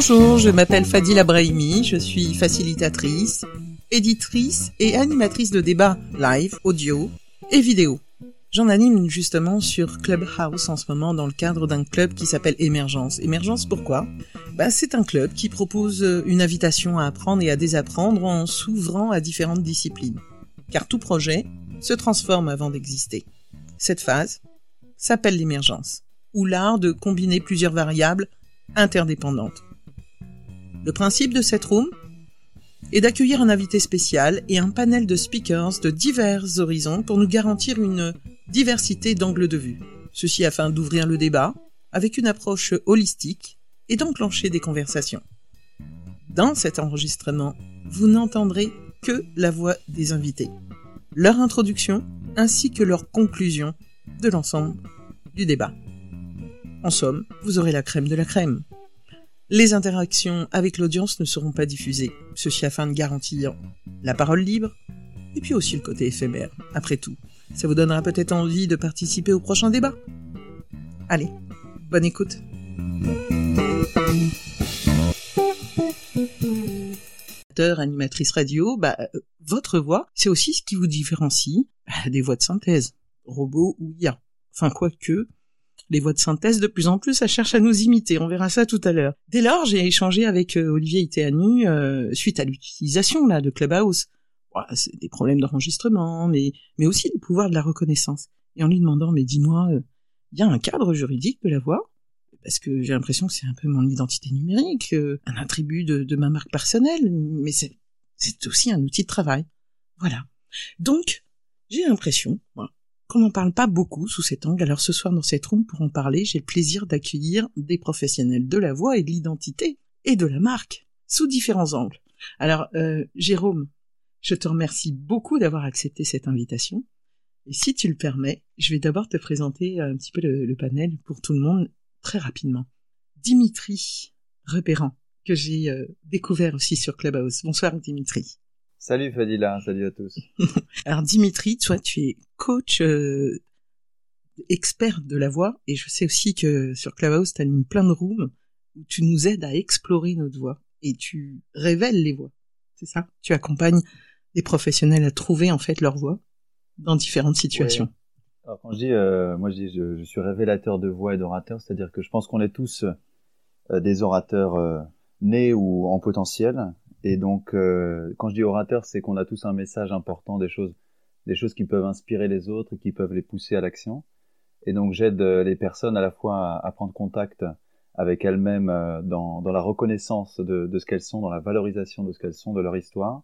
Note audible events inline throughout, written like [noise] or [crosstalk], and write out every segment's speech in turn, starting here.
Bonjour, je m'appelle Fadila Brahimi, je suis facilitatrice, éditrice et animatrice de débats live, audio et vidéo. J'en anime justement sur Clubhouse en ce moment dans le cadre d'un club qui s'appelle Émergence. Émergence pourquoi? Bah, C'est un club qui propose une invitation à apprendre et à désapprendre en s'ouvrant à différentes disciplines. Car tout projet se transforme avant d'exister. Cette phase s'appelle l'émergence, ou l'art de combiner plusieurs variables interdépendantes. Le principe de cette room est d'accueillir un invité spécial et un panel de speakers de divers horizons pour nous garantir une diversité d'angles de vue. Ceci afin d'ouvrir le débat avec une approche holistique et d'enclencher des conversations. Dans cet enregistrement, vous n'entendrez que la voix des invités, leur introduction ainsi que leur conclusion de l'ensemble du débat. En somme, vous aurez la crème de la crème. Les interactions avec l'audience ne seront pas diffusées, ceci afin de garantir la parole libre et puis aussi le côté éphémère, après tout. Ça vous donnera peut-être envie de participer au prochain débat. Allez, bonne écoute. Animatrice radio, bah, euh, votre voix, c'est aussi ce qui vous différencie bah, des voix de synthèse, robots ou IA. Enfin, quoique, les voix de synthèse, de plus en plus, ça cherche à nous imiter. On verra ça tout à l'heure. Dès lors, j'ai échangé avec euh, Olivier Itéanu euh, suite à l'utilisation là de Clubhouse c'est des problèmes d'enregistrement, mais, mais aussi le pouvoir de la reconnaissance. Et en lui demandant, mais dis-moi, il euh, y a un cadre juridique de la voix? Parce que j'ai l'impression que c'est un peu mon identité numérique, euh, un attribut de, ma marque personnelle, mais c'est, c'est aussi un outil de travail. Voilà. Donc, j'ai l'impression qu'on n'en parle pas beaucoup sous cet angle. Alors ce soir, dans cette room, pour en parler, j'ai le plaisir d'accueillir des professionnels de la voix et de l'identité et de la marque sous différents angles. Alors, euh, Jérôme, je te remercie beaucoup d'avoir accepté cette invitation. Et si tu le permets, je vais d'abord te présenter un petit peu le, panel pour tout le monde très rapidement. Dimitri Repérant, que j'ai euh, découvert aussi sur Clubhouse. Bonsoir Dimitri. Salut Fadila, salut à tous. [laughs] Alors Dimitri, toi tu es coach euh, expert de la voix et je sais aussi que sur Clubhouse tu animes plein de rooms où tu nous aides à explorer notre voix et tu révèles les voix. C'est ça? Tu accompagnes des professionnels à trouver en fait leur voix dans différentes situations. Alors quand je dis, euh, moi je dis, je, suis révélateur de voix et d'orateur, c'est-à-dire que je pense qu'on est tous euh, des orateurs euh, nés ou en potentiel, et donc quand je dis orateur, c'est qu'on a tous un message important, des choses, des choses qui peuvent inspirer les autres, et qui peuvent les pousser à l'action. Et donc j'aide les personnes à la fois à, prendre contact avec elles-mêmes dans, dans la reconnaissance de, de ce qu'elles sont, dans la valorisation de ce qu'elles sont, de leur histoire,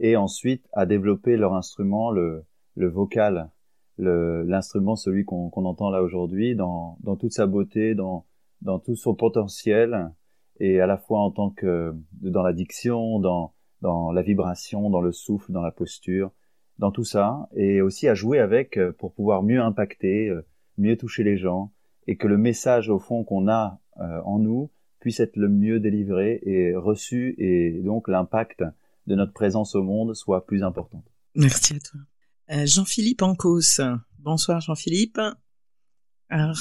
et ensuite à développer leur instrument, le, le vocal, l'instrument, celui qu'on entend là aujourd'hui, dans, dans toute sa beauté, dans, dans tout son potentiel, et à la fois en tant que dans la diction, dans, dans la vibration, dans le souffle, dans la posture, dans tout ça, et aussi à jouer avec euh, pour pouvoir mieux impacter, euh, mieux toucher les gens, et que le message au fond qu'on a euh, en nous puisse être le mieux délivré et reçu, et donc l'impact de notre présence au monde soit plus importante. Merci à toi. Euh, Jean-Philippe Ancos. Bonsoir Jean-Philippe. Alors,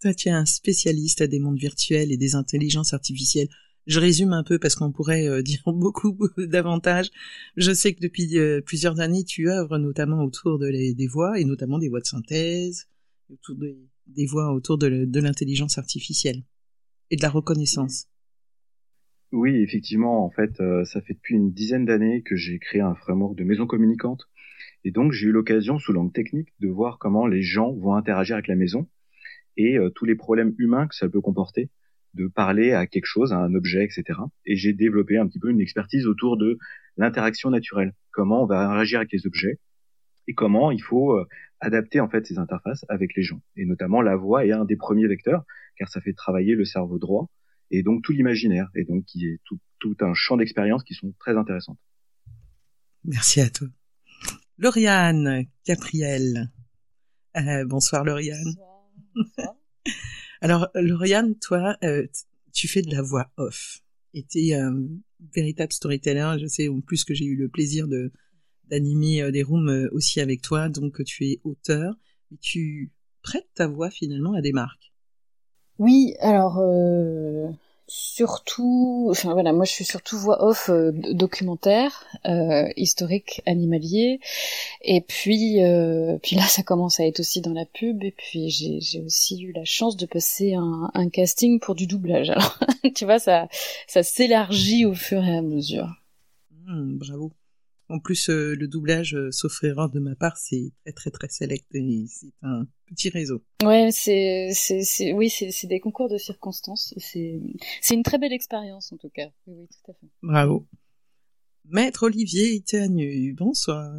toi tu es un spécialiste des mondes virtuels et des intelligences artificielles. Je résume un peu parce qu'on pourrait euh, [laughs] dire beaucoup, davantage. Je sais que depuis euh, plusieurs années, tu œuvres notamment autour de des voix et notamment des voix de synthèse, autour des voix autour de l'intelligence artificielle et de la reconnaissance. Oui, effectivement, en fait, euh, ça fait depuis une dizaine d'années que j'ai créé un framework de maison communicante. Et donc, j'ai eu l'occasion, sous l'angle technique, de voir comment les gens vont interagir avec la maison et euh, tous les problèmes humains que ça peut comporter, de parler à quelque chose, à un objet, etc. Et j'ai développé un petit peu une expertise autour de l'interaction naturelle. Comment on va interagir avec les objets et comment il faut euh, adapter en fait ces interfaces avec les gens. Et notamment, la voix est un des premiers vecteurs, car ça fait travailler le cerveau droit et donc tout l'imaginaire, et donc est tout, tout un champ d'expérience qui sont très intéressantes. Merci à toi. Lauriane Capriel. Euh, bonsoir Lauriane. Bonsoir. Alors Lauriane, toi, euh, tu fais de la voix off. Et tu es un véritable storyteller. Je sais en plus que j'ai eu le plaisir de d'animer euh, des rooms euh, aussi avec toi, donc tu es auteur, tu prêtes ta voix finalement à des marques? Oui, alors euh, surtout, enfin voilà, moi je suis surtout voix off euh, documentaire, euh, historique, animalier, et puis euh, puis là ça commence à être aussi dans la pub, et puis j'ai aussi eu la chance de passer un, un casting pour du doublage. [laughs] Alors tu vois ça ça s'élargit au fur et à mesure. Bravo. En plus, euh, le doublage, euh, sauf erreur de ma part, c'est très très très select c'est un petit réseau. Ouais, c'est c'est c'est oui, c'est c'est des concours de circonstances. C'est c'est une très belle expérience en tout cas. Oui, oui, tout à fait. Bravo. Maître Olivier Itanu, bonsoir.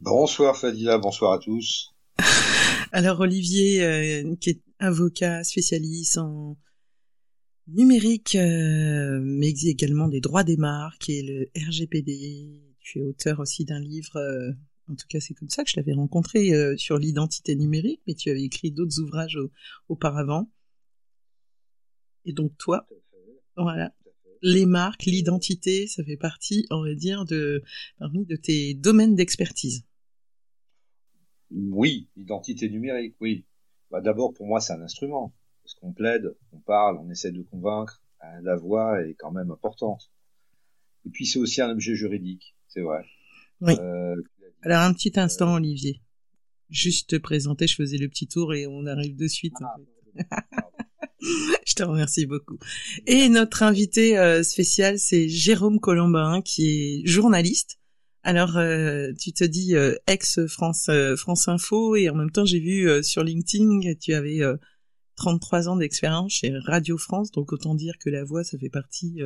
Bonsoir Fadila, bonsoir à tous. [laughs] Alors Olivier, euh, qui est avocat spécialiste en numérique, euh, mais également des droits des marques et le RGPD, tu es auteur aussi d'un livre, euh, en tout cas c'est comme ça que je t'avais rencontré euh, sur l'identité numérique, mais tu avais écrit d'autres ouvrages auparavant. Et donc toi, voilà, les marques, l'identité, ça fait partie, on va dire, de parmi de tes domaines d'expertise. Oui, l'identité numérique, oui. Bah, D'abord, pour moi, c'est un instrument. Parce qu'on plaide, on parle, on essaie de convaincre. Euh, la voix est quand même importante. Et puis, c'est aussi un objet juridique c'est vrai. Oui. Euh, Alors un petit instant, Olivier. Juste te présenter, je faisais le petit tour et on arrive de suite. ah, [laughs] je te remercie beaucoup. Et notre invité euh, spécial, c'est Jérôme Colombin, qui est journaliste. Alors, euh, tu te dis euh, ex France euh, France Info et en même temps, j'ai vu sur LinkedIn tu avais 33 ans d'expérience chez Radio France, donc autant dire que la voix, ça fait partie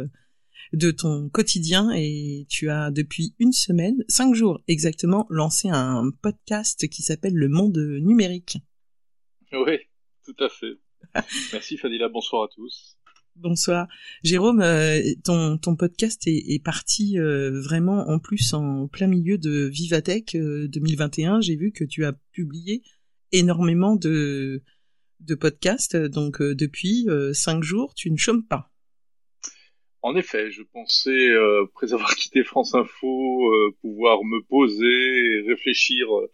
de ton quotidien et tu as depuis une semaine, cinq jours exactement, lancé un podcast qui s'appelle Le Monde Numérique. Oui, tout à fait. [laughs] Merci Fadila, bonsoir à tous. Bonsoir. Jérôme, euh, ton, ton podcast est, parti euh, vraiment en plus en plein milieu de Vivatech 2021. Euh, J'ai vu que tu as publié énormément de, de podcasts, donc depuis cinq jours, tu ne chômes pas. En effet, je pensais, euh, après avoir [laughs] quitté France Info, euh, pouvoir me poser et réfléchir euh,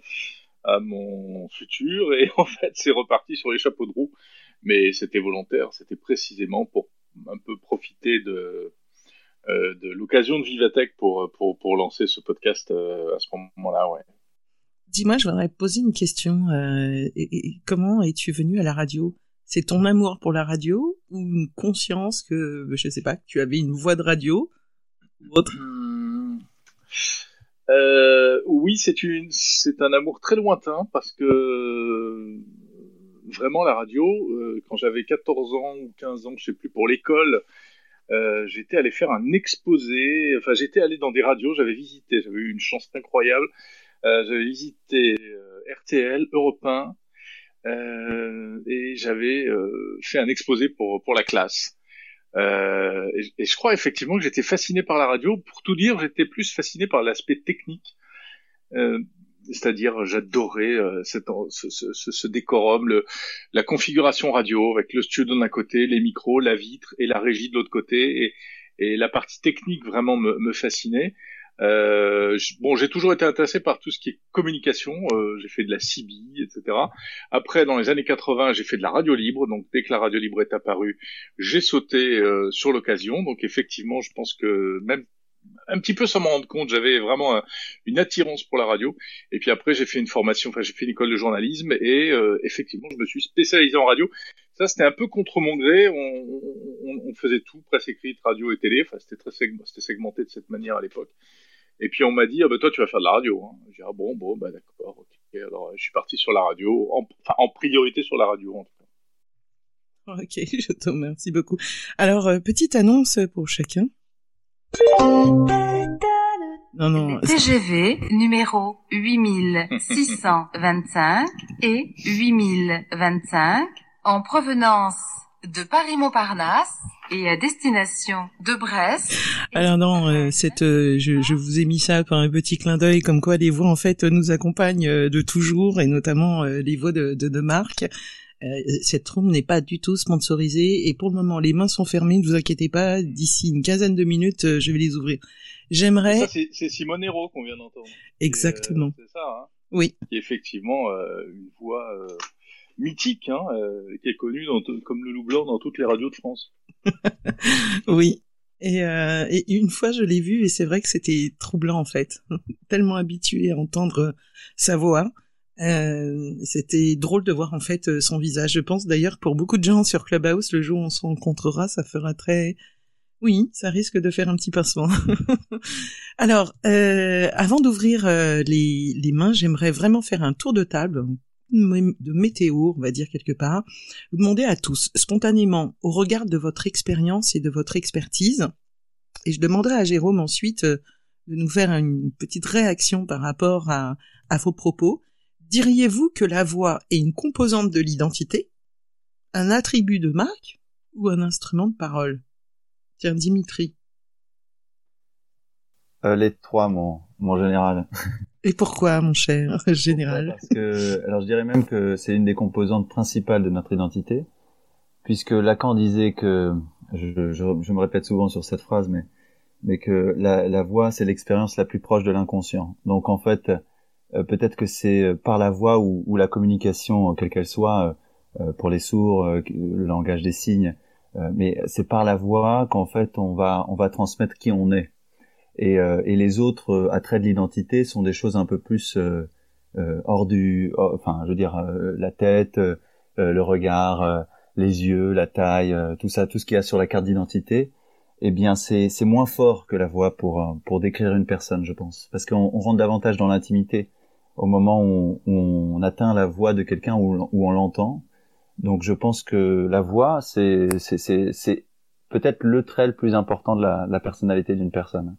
à mon futur, et [laughs] en fait, c'est reparti sur les chapeaux de roue. Mais c'était volontaire, c'était précisément pour un peu profiter de, l'occasion de Vivatech pour, lancer ce podcast à ce moment-là. Dis-moi, je voudrais poser une question. comment es-tu venu à la radio? C'est ton amour pour la radio ou une conscience que, je sais pas, que tu avais une voix de radio autre? Hmm. euh, Oui, c'est un amour très lointain parce que vraiment la radio, euh, quand j'avais 14 ans ou 15 ans, je sais plus, pour l'école, euh, j'étais allé faire un exposé, enfin j'étais allé dans des radios, j'avais visité, j'avais eu une chance incroyable, j'avais visité RTL, Europe 1, euh, et j'avais euh, fait un exposé pour pour la classe. Euh, et, je crois effectivement que j'étais fasciné par la radio. Pour tout dire, j'étais plus fasciné par l'aspect technique. c'est-à-dire, j'adorais ce, ce, ce, décorum, le, la configuration radio avec le studio d'un côté, les micros, la vitre et la régie de l'autre côté, et, et la partie technique vraiment me, me fascinait. Euh, bon, j'ai toujours été intéressé par tout ce qui est communication. Euh, j'ai fait de la CB, etc. Après, dans les années 80, j'ai fait de la radio libre. Donc, dès que la radio libre est apparue, j'ai sauté euh, sur l'occasion. Donc, effectivement, je pense que même un petit peu sans m'en rendre compte, j'avais vraiment une attirance pour la radio. Et puis après, j'ai fait une formation, enfin j'ai fait une école de journalisme et euh, effectivement, je me suis spécialisé en radio. Ça, c'était un peu contre mon gré. On, on, on faisait tout, presse écrite, radio et télé. Enfin, c'était très segmenté de cette manière à l'époque. Et puis on m'a dit, ah bah toi tu vas faire de la radio. Hein. J'ai dit, ah bon, bon, bah d'accord, ok. Alors je suis parti sur la radio, en, enfin en priorité sur la radio en tout cas. Ok, [laughs] je te remercie beaucoup. Alors, euh, petite annonce pour chacun. Non, non. TGV numéro 8625 et 8025 en provenance de Paris-Montparnasse et à destination de Brest. Alors non, euh, cette, euh, je, je, vous ai mis ça par un petit clin d'œil, comme quoi les voix en fait nous accompagnent euh, de toujours et notamment les voix de, de, de Marc. cette room n'est pas du tout sponsorisée et pour le moment les mains sont fermées, ne vous inquiétez pas, d'ici une quinzaine de minutes je vais les ouvrir. J'aimerais. C'est Simone Hero qu'on vient d'entendre. Exactement. C'est ça. Hein oui. Qui est effectivement une voix mythique, hein, qui est connue dans comme le loup blanc dans toutes les radios de France. [laughs] oui. Et, euh, une fois, je l'ai vu et c'est vrai que c'était troublant en fait. [laughs] Tellement habitué à entendre sa voix. Euh, c'était drôle de voir en fait son visage. Je pense d'ailleurs pour beaucoup de gens sur Clubhouse, le jour où on se rencontrera, ça fera très... Oui, ça risque de faire un petit pincement. [laughs] Alors, euh, avant d'ouvrir euh, les, les mains, j'aimerais vraiment faire un tour de table de météo, on va dire quelque part, vous demandez à tous, spontanément, au regard de votre expérience et de votre expertise, et je demanderai à Jérôme ensuite euh, de nous faire une petite réaction par rapport à, vos propos, diriez-vous que la voix est une composante de l'identité, un attribut de marque ou un instrument de parole? Tiens, Dimitri. Euh, les trois, mon, mon général. Et pourquoi, mon cher [laughs] général Parce que, alors je dirais même que c'est une des composantes principales de notre identité, puisque Lacan disait que, je, je, je me répète souvent sur cette phrase, mais, mais que la, la voix, c'est l'expérience la plus proche de l'inconscient. Donc en fait, euh, peut-être que c'est par la voix ou, ou la communication, quelle qu'elle soit, euh, pour les sourds, euh, le langage des signes, mais c'est par la voix qu'en fait on va on va transmettre qui on est et, euh, et les autres euh, attraits de l'identité sont des choses un peu plus euh, hors du, enfin, je veux dire, la tête, le regard, les yeux, la taille, tout ça, tout ce qu'il y a sur la carte d'identité, eh bien, c'est moins fort que la voix pour pour décrire une personne, je pense, parce qu'on on rentre davantage dans l'intimité au moment où, on atteint la voix de quelqu'un ou, où on l'entend. Donc, je pense que la voix, c'est c'est c'est peut-être le trait le plus important de la, la personnalité d'une personne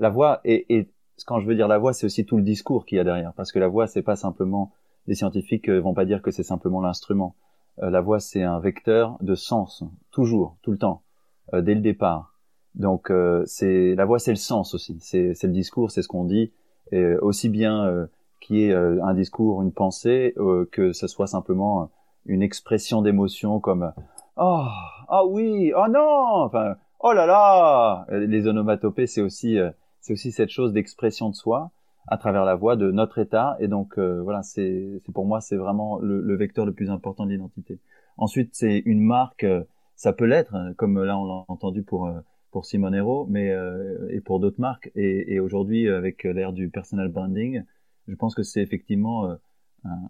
la voix et, quand je veux dire la voix, c'est aussi tout le discours qu'il y a derrière, parce que la voix, c'est pas simplement les scientifiques euh, vont pas dire que c'est simplement l'instrument. Euh, la voix, c'est un vecteur de sens, toujours, tout le temps, euh, dès le départ. Donc, c'est la voix, c'est le sens aussi, c'est le discours, c'est ce qu'on dit, et aussi bien qu'il y ait un discours, une pensée, que ce soit simplement une expression d'émotion comme oh ah oui oh non! Enfin oh là là! Les onomatopées c'est aussi c'est aussi cette chose d'expression de soi à travers la voix de notre état. Et donc euh, voilà, c'est pour moi c'est vraiment le, le, vecteur le plus important de l'identité. Ensuite, c'est une marque, euh, ça peut l'être, hein, comme là on l'a entendu pour euh, pour Simonero, mais et pour d'autres marques. Et, et aujourd'hui, avec l'ère du personal branding, je pense que c'est effectivement un,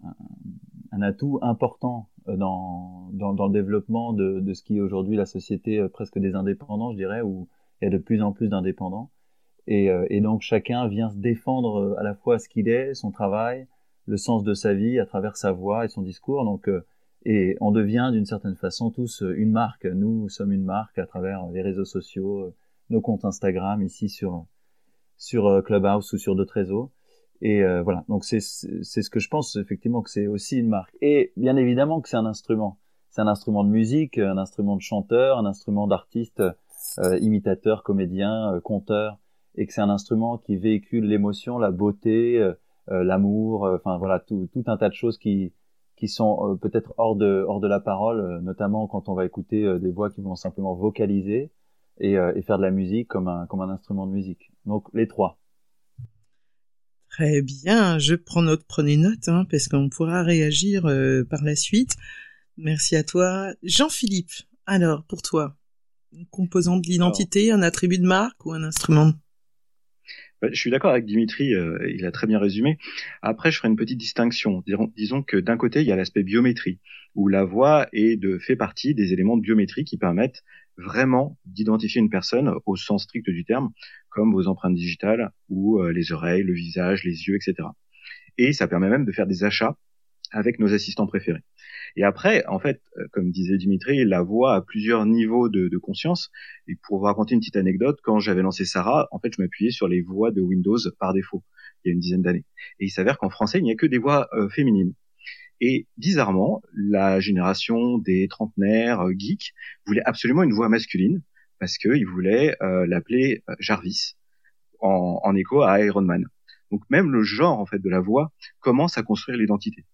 un, atout important dans, dans, dans le développement de, de ce qui est aujourd'hui la société presque des indépendants, je dirais, où il y a de plus en plus d'indépendants. Et, euh, et, donc chacun vient se défendre euh, à la fois ce qu'il est, son travail, le sens de sa vie à travers sa voix et son discours. Donc euh, et on devient d'une certaine façon tous une marque. Nous sommes une marque à travers les réseaux sociaux, nos comptes Instagram ici sur sur Clubhouse ou sur d'autres réseaux. Et voilà, donc c'est ce que je pense effectivement que c'est aussi une marque. Et bien évidemment que c'est un instrument. C'est un instrument de musique, un instrument de chanteur, un instrument d'artiste, imitateur, comédien, conteur et que c'est un instrument qui véhicule l'émotion, la beauté, euh, euh, l'amour, euh, enfin voilà tout, tout un tas de choses qui qui sont peut-être hors de hors de la parole, notamment quand on va écouter des voix qui vont simplement vocaliser et, et, faire de la musique comme un comme un instrument de musique. Donc les trois. Très bien, je prends note, prenez note, hein, parce qu'on pourra réagir par la suite. Merci à toi, Jean-Philippe. Alors, pour toi, une composante de l'identité, un attribut de marque ou un instrument je suis d'accord avec Dimitri, euh, il a très bien résumé. Après, je ferai une petite distinction. Disons, que d'un côté, il y a l'aspect biométrie, où la voix est de, fait partie des éléments de biométrie qui permettent vraiment d'identifier une personne au sens strict du terme, comme vos empreintes digitales ou euh, les oreilles, le visage, les yeux, etc. Et ça permet même de faire des achats avec nos assistants préférés. Et après, en fait, euh, comme disait Dimitri, la voix a plusieurs niveaux de, de conscience. Et pour vous raconter une petite anecdote, quand j'avais lancé Sarah, en fait, je m'appuyais sur les voix de Windows par défaut, il y a une dizaine d'années. Et il s'avère qu'en français, il n'y a que des voix euh, féminines. Et bizarrement, la génération des trentenaires euh, geeks voulait absolument une voix masculine parce qu'ils voulaient l'appeler Jarvis en, en écho à Iron Man. Donc même le genre en fait de la voix commence à construire l'identité.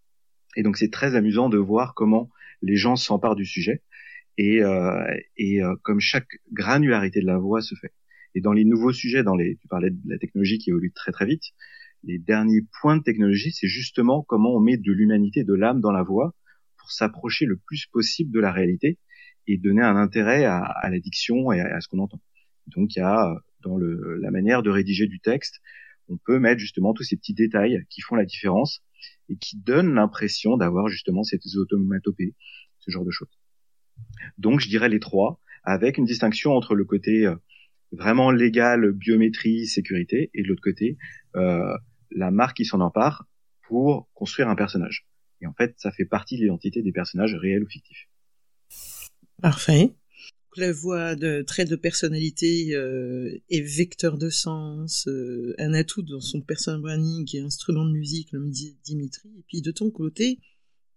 Et donc c'est très amusant de voir comment les gens s'emparent du sujet et, euh, et euh, comme chaque granularité de la voix se fait. Et dans les nouveaux sujets, dans les, tu parlais de la technologie qui évolue très très vite, les derniers points de technologie, c'est justement comment on met de l'humanité, de l'âme dans la voix pour s'approcher le plus possible de la réalité et donner un intérêt à, à la diction et à, ce qu'on entend. Donc il y a dans le, la manière de rédiger du texte, on peut mettre justement tous ces petits détails qui font la différence et qui donnent l'impression d'avoir justement cette automatopée, ce genre de choses. Donc je dirais les trois, avec une distinction entre le côté euh, vraiment légal, biométrie, sécurité, et de l'autre côté, euh, la marque qui s'en empare pour construire un personnage. Et en fait, ça fait partie de l'identité des personnages réels ou fictifs. Parfait. La voix de trait de personnalité euh, est vecteur de sens, euh, un atout dans son personal branding et instrument de musique, le Dimitri. Et puis de ton côté,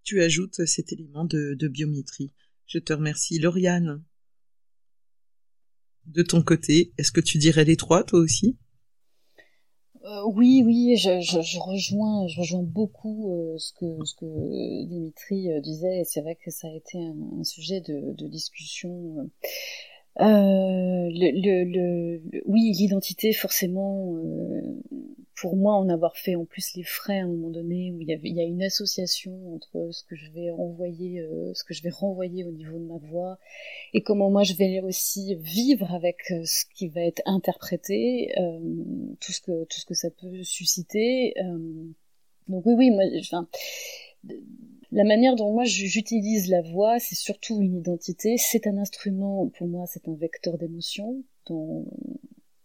tu ajoutes cet élément de, de biométrie. Je te remercie. Lauriane, de ton côté, est-ce que tu dirais les trois, toi aussi? Euh, oui, oui, je, je, je, rejoins, je rejoins beaucoup euh, ce que ce que Dimitri euh, disait. Et c'est vrai que ça a été un, sujet de discussion euh, le, le, le, oui, l'identité, forcément, euh, pour moi, en avoir fait en plus les frais à un moment donné, où il y, avait, il y a une association entre ce que je vais renvoyer, euh, ce que je vais renvoyer au niveau de ma voix, et comment moi je vais aussi vivre avec euh, ce qui va être interprété, tout ce que tout ce que ça peut susciter. donc oui, oui, moi, enfin la manière dont moi j'utilise la voix, c'est surtout une identité. C'est un instrument, pour moi, c'est un vecteur d'émotion. Dont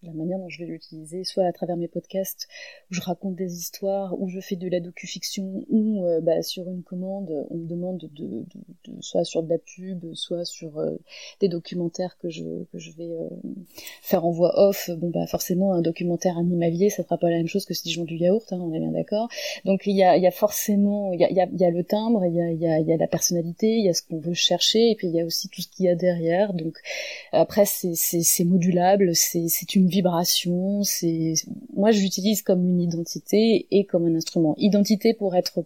la manière dont je vais l'utiliser, soit à travers mes podcasts où je raconte des histoires, où je fais de la docu-fiction, ou euh, bah, sur une commande, on me demande de, soit sur de la pub, soit sur euh, des documentaires que je, que je vais euh, faire en voix off. Bon bah forcément un documentaire animalier, ça fera pas la même chose que si je vends du yaourt, hein, on est bien d'accord. Donc il y a, forcément, il y a, y, y a le timbre, il y a, y, y a la personnalité, il y a ce qu'on veut chercher, et puis il y a aussi tout ce qu'il y a derrière. Donc après c'est modulable, c'est une vibration, c'est moi je l'utilise comme une identité et comme un instrument. Identité pour être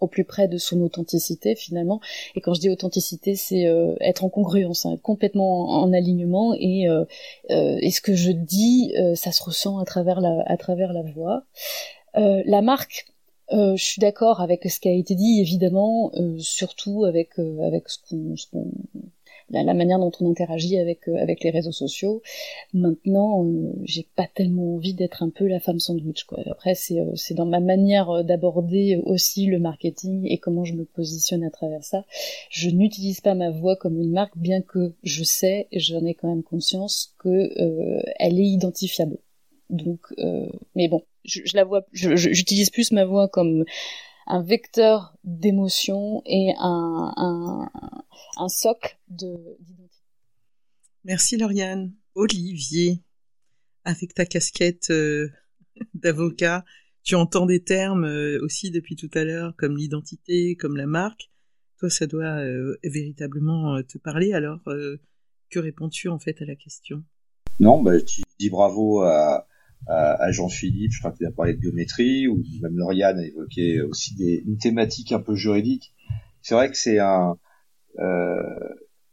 au plus près de son authenticité finalement. Et quand je dis authenticité, c'est euh, être en congruence, hein, être complètement en, alignement et, euh, euh, et ce que je dis, ça se ressent à travers la, à travers la voix. la marque, je suis d'accord avec ce qui a été dit, évidemment, surtout avec avec ce qu'on la, manière dont on interagit avec euh, avec les réseaux sociaux. Maintenant, euh, j'ai pas tellement envie d'être un peu la femme sandwich. Quoi. Après, c'est euh, c'est dans ma manière d'aborder aussi le marketing et comment je me positionne à travers ça. Je n'utilise pas ma voix comme une marque, bien que je sais, j'en ai quand même conscience que elle est identifiable. Donc, mais bon, je, je la vois, j'utilise plus ma voix comme un vecteur d'émotion et un, un, un socle d'identité. Merci Lauriane. Olivier, avec ta casquette euh, [laughs] d'avocat, tu entends des termes euh, aussi depuis tout à l'heure comme l'identité, comme la marque. Toi, ça doit euh, véritablement te parler. Alors, que réponds-tu en fait à la question? Non, bah, je dis bravo à, à, Jean-Philippe, je crois qu'il a parlé de biométrie, ou même Lauriane a évoqué aussi des, une thématique un peu juridique. C'est vrai que c'est un euh,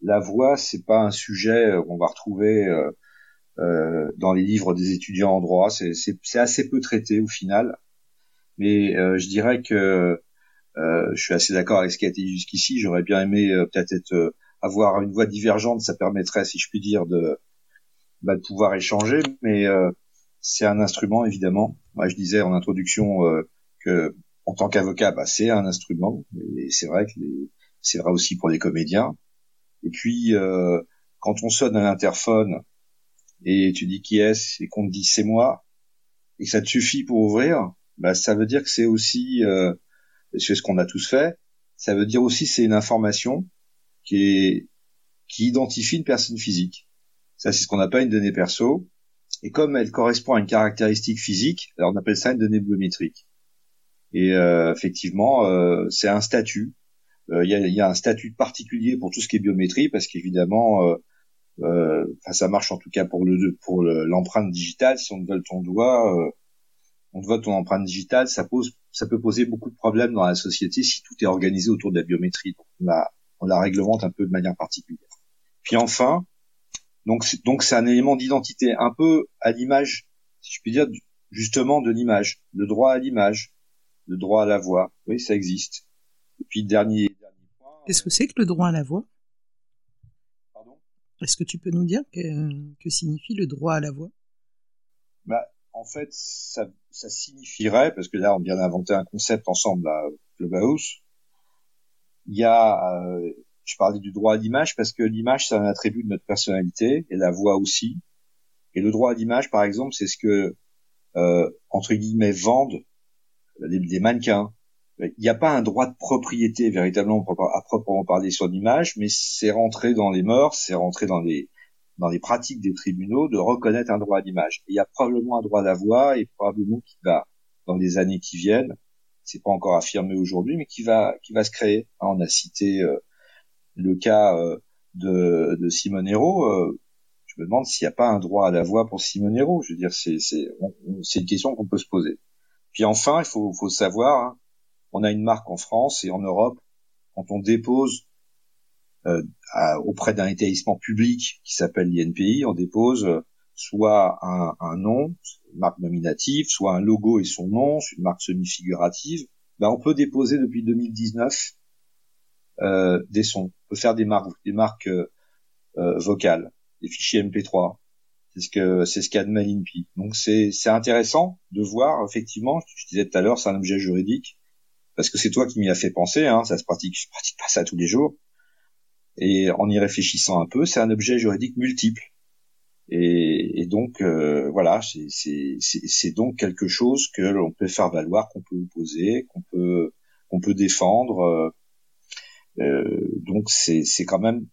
la voix, c'est pas un sujet qu'on va retrouver euh, euh, dans les livres des étudiants en droit. C'est assez peu traité au final. Mais euh, je dirais que euh, je suis assez d'accord avec ce qui a été dit jusqu'ici. J'aurais bien aimé peut-être être, avoir une voix divergente. Ça permettrait, si je puis dire, de, bah, de pouvoir échanger. Mais c'est un instrument évidemment. Moi, je disais en introduction euh, que en tant qu'avocat, bah, c'est un instrument. Et c'est vrai que c'est vrai aussi pour les comédiens. Et puis euh, quand on sonne à l'interphone et tu dis qui est-ce et qu'on te dit c'est moi et que ça te suffit pour ouvrir, bah ça veut dire que c'est aussi euh, c'est ce qu'on a tous fait. Ça veut dire aussi c'est une information qui identifie une personne physique. Ça c'est ce qu'on appelle une donnée perso et comme elle correspond à une caractéristique physique, alors on appelle ça une donnée biométrique. Et euh, effectivement, euh, c'est un statut. Euh, il y, a, un statut particulier pour tout ce qui est biométrie, parce qu'évidemment, enfin ça marche en tout cas pour le pour l'empreinte digitale. Si on te vole ton doigt, on te vole ton empreinte digitale, ça pose, ça peut poser beaucoup de problèmes dans la société si tout est organisé autour de la biométrie. Donc on la, on la réglemente un peu de manière particulière. Puis enfin, donc, donc c'est un élément d'identité, un peu à l'image, si je puis dire, justement de l'image, le droit à l'image, le droit à la voix. Oui, ça existe. Et puis dernier, dernier point. Qu'est-ce que c'est que le droit à la voix? Est-ce que tu peux nous dire que, que signifie le droit à la voix? Bah, En fait, ça, ça signifierait, parce que là, on vient d'inventer un concept ensemble à Clubhouse, il y a, euh, je parlais du droit à l'image parce que l'image, c'est un attribut de notre personnalité, et la voix aussi. Et le droit à l'image, par exemple, c'est ce que, euh, entre guillemets, vendent les, mannequins. Il n'y a pas un droit de propriété véritablement à proprement parler sur l'image, mais c'est rentré dans les mœurs, c'est rentré dans les dans les pratiques des tribunaux de reconnaître un droit d'image. Il y a probablement un droit à la voix et probablement qui va dans les années qui viennent, c'est pas encore affirmé aujourd'hui, mais qui va qui va se créer. On a cité euh, le cas euh, de, de Simonero. Euh, je me demande s'il n'y a pas un droit à la voix pour Simonero. Je veux dire, c'est une question qu'on peut se poser. Puis enfin, il faut, faut savoir, hein, on a une marque en France et en Europe. Quand on dépose euh, auprès d'un établissement public qui s'appelle l'INPI, on dépose euh, soit un, un, nom, une marque nominative, soit un logo et son nom, une marque semi-figurative. Ben, on peut déposer depuis 2019 euh, des sons. On peut faire des marques, des marques euh, euh vocales, des fichiers MP3. C'est ce que c'est ce qu'a de l'INPI. Donc c'est c'est intéressant de voir effectivement. Je disais tout à l'heure, c'est un objet juridique parce que c'est toi qui m'y as fait penser. Hein, ça se pratique, je pratique pas ça tous les jours. Et en y réfléchissant un peu, c'est un objet juridique multiple. Et, et donc euh, voilà, c'est donc quelque chose que l'on peut faire valoir, qu'on peut opposer, qu'on peut qu'on peut défendre. Euh, donc c'est quand même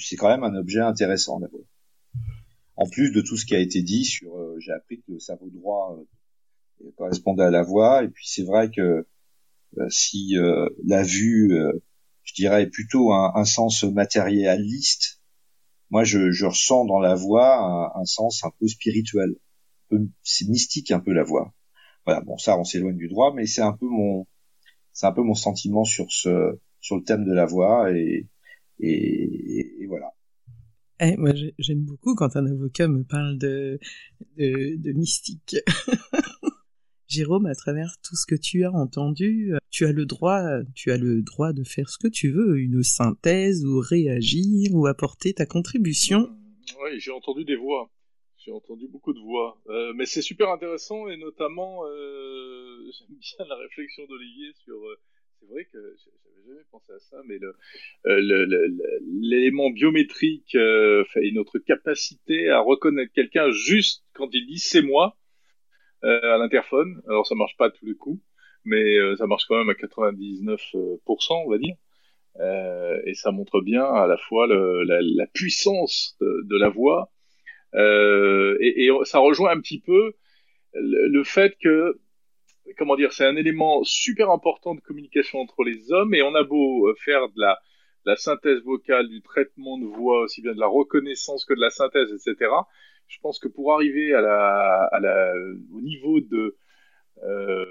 c'est quand même un objet intéressant d'abord. En plus de tout ce qui a été dit sur, euh, j'ai appris que le cerveau droit euh, correspondait à la voix, et puis c'est vrai que euh, si la vue, je dirais plutôt un, un, sens matérialiste, moi je, je, ressens dans la voix un, un sens un peu spirituel, c'est mystique un peu la voix. Voilà, bon ça on s'éloigne du droit, mais c'est un peu mon, c'est un peu mon sentiment sur ce, sur le thème de la voix et, et, et voilà. Eh, moi, j'aime beaucoup quand un avocat me parle de, de, de mystique. [laughs] Jérôme, à travers tout ce que tu as entendu, tu as le droit, tu as le droit de faire ce que tu veux, une synthèse ou réagir ou apporter ta contribution. Oui, j'ai entendu des voix. J'ai entendu beaucoup de voix, euh, mais c'est super intéressant et notamment euh, [laughs] j'aime bien la réflexion d'Olivier sur euh, c'est vrai que j'avais jamais pensé à ça, mais euh, l'élément biométrique euh, et notre capacité à reconnaître quelqu'un juste quand il dit c'est moi euh, à l'interphone. Alors ça marche pas à tous les coups, mais ça marche quand même à 99%, on va dire. et ça montre bien à la fois la, puissance de, la voix et, et, ça rejoint un petit peu le fait que comment dire, c'est un élément super important de communication entre les hommes et on a beau euh, faire de la, synthèse vocale, du traitement de voix, aussi bien de la reconnaissance que de la synthèse, etc. Je pense que pour arriver à la, au niveau de, euh,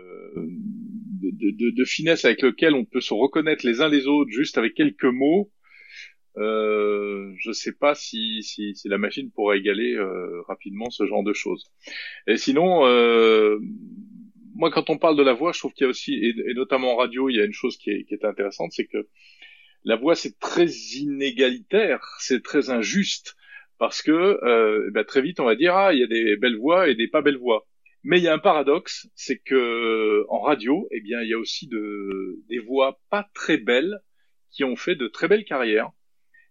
de, de, finesse avec lequel on peut se reconnaître les uns les autres juste avec quelques mots, euh, je sais pas si, la machine pourra égaler euh, rapidement ce genre de choses. Et sinon, moi, quand on parle de la voix, je trouve qu'il y a aussi, et, notamment en radio, il y a une chose qui est, intéressante, c'est que la voix, c'est très inégalitaire, c'est très injuste, parce que euh, ben, très vite, on va dire, ah, il y a des belles voix et des pas belles voix. Mais il y a un paradoxe, c'est que en radio, eh bien, il y a aussi de, des voix pas très belles qui ont fait de très belles carrières.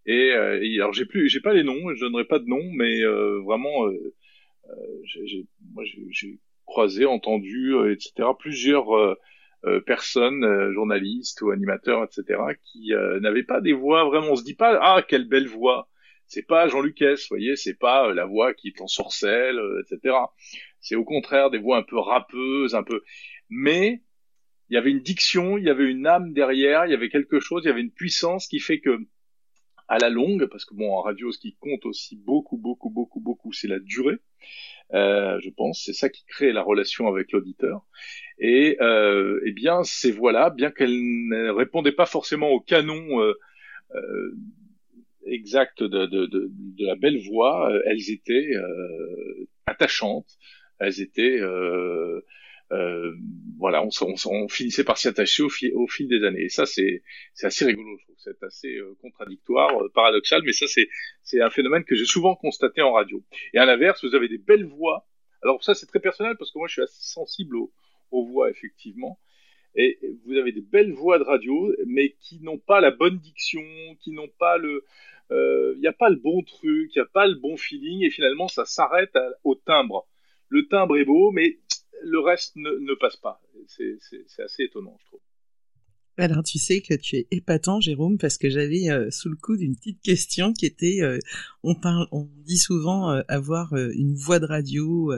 Et, euh, alors j'ai plus, j'ai pas les noms, je donnerai pas de noms, mais euh, vraiment, euh, euh j'ai, moi j'ai croisé, entendu, euh, etc. Plusieurs euh, euh, personnes, journalistes ou animateurs, etc. qui n'avaient pas des voix vraiment. On se dit pas ah quelle belle voix. C'est pas Jean Lucas, vous voyez, c'est pas la voix qui est en sorcelle, etc. C'est au contraire des voix un peu râpeuses, un peu. Mais il y avait une diction, il y avait une âme derrière, il y avait quelque chose, il y avait une puissance qui fait que à la longue, parce que bon en radio ce qui compte aussi beaucoup beaucoup beaucoup beaucoup c'est la durée. Euh, je pense. C'est ça qui crée la relation avec l'auditeur. Et euh, eh bien, ces voix-là, bien qu'elles ne répondaient pas forcément au canon euh, exact de, de, la belle voix, elles étaient attachantes, elles étaient euh, voilà, on, on, finissait par s'y attacher au, au, fil des années. Et ça, c'est assez rigolo, je trouve. C'est assez euh, contradictoire, euh, paradoxal, mais ça, c'est un phénomène que j'ai souvent constaté en radio. Et à l'inverse, vous avez des belles voix. Alors ça, c'est très personnel parce que moi, je suis assez sensible aux, aux voix, effectivement. Et vous avez des belles voix de radio, mais qui n'ont pas la bonne diction, qui n'ont pas le, il euh, n'y a pas le bon truc, il n'y a pas le bon feeling, et finalement, ça s'arrête au timbre. Le timbre est beau, mais le reste ne, ne passe pas. C'est assez étonnant, je trouve. Alors tu sais que tu es épatant, Jérôme, parce que j'avais euh, sous le coup d'une petite question qui était, euh, on parle, on dit souvent euh, avoir une voix de radio,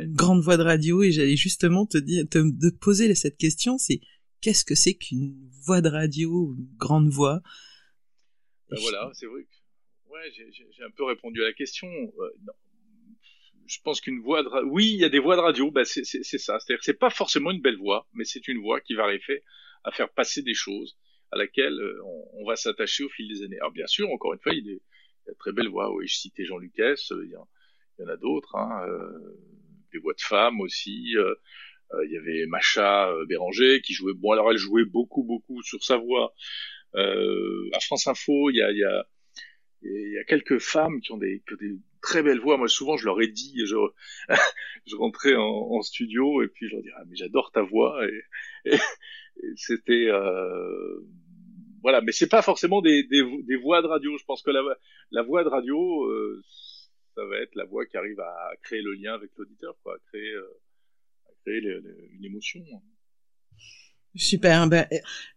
une grande voix de radio, et j'allais justement te dire, te, te poser cette question, c'est qu'est-ce que c'est qu'une voix de radio, une grande voix? Ben Voilà, c'est vrai. Ouais, j'ai un peu répondu à la question. Je pense qu'une voix de oui, il y a des voix de radio, bah c'est ça. C'est-à-dire c'est pas forcément une belle voix, mais c'est une voix qui va arriver à faire passer des choses à laquelle euh, on, va s'attacher au fil des années. Alors bien sûr, encore une fois, il y a, des, de très belles voix. Oui, je citais Jean Lucas, euh, il, y en, a d'autres, hein, euh, des voix de femmes aussi. il y avait Macha Béranger qui jouait. Bon, alors elle jouait beaucoup, beaucoup sur sa voix. à France Info, il y a, il y a il y a quelques femmes qui ont des, qui ont des très belles voix. Moi, souvent, je leur ai dit, je, [laughs] je rentrais en, en, studio et puis je leur disais, ah, mais j'adore ta voix. Et, et, c'était, euh, voilà. Mais c'est pas forcément des, des, des, voix de radio. Je pense que la, la voix de radio, euh, ça va être la voix qui arrive à créer le lien avec l'auditeur, quoi, à créer, euh, à créer une émotion. Super. Ben,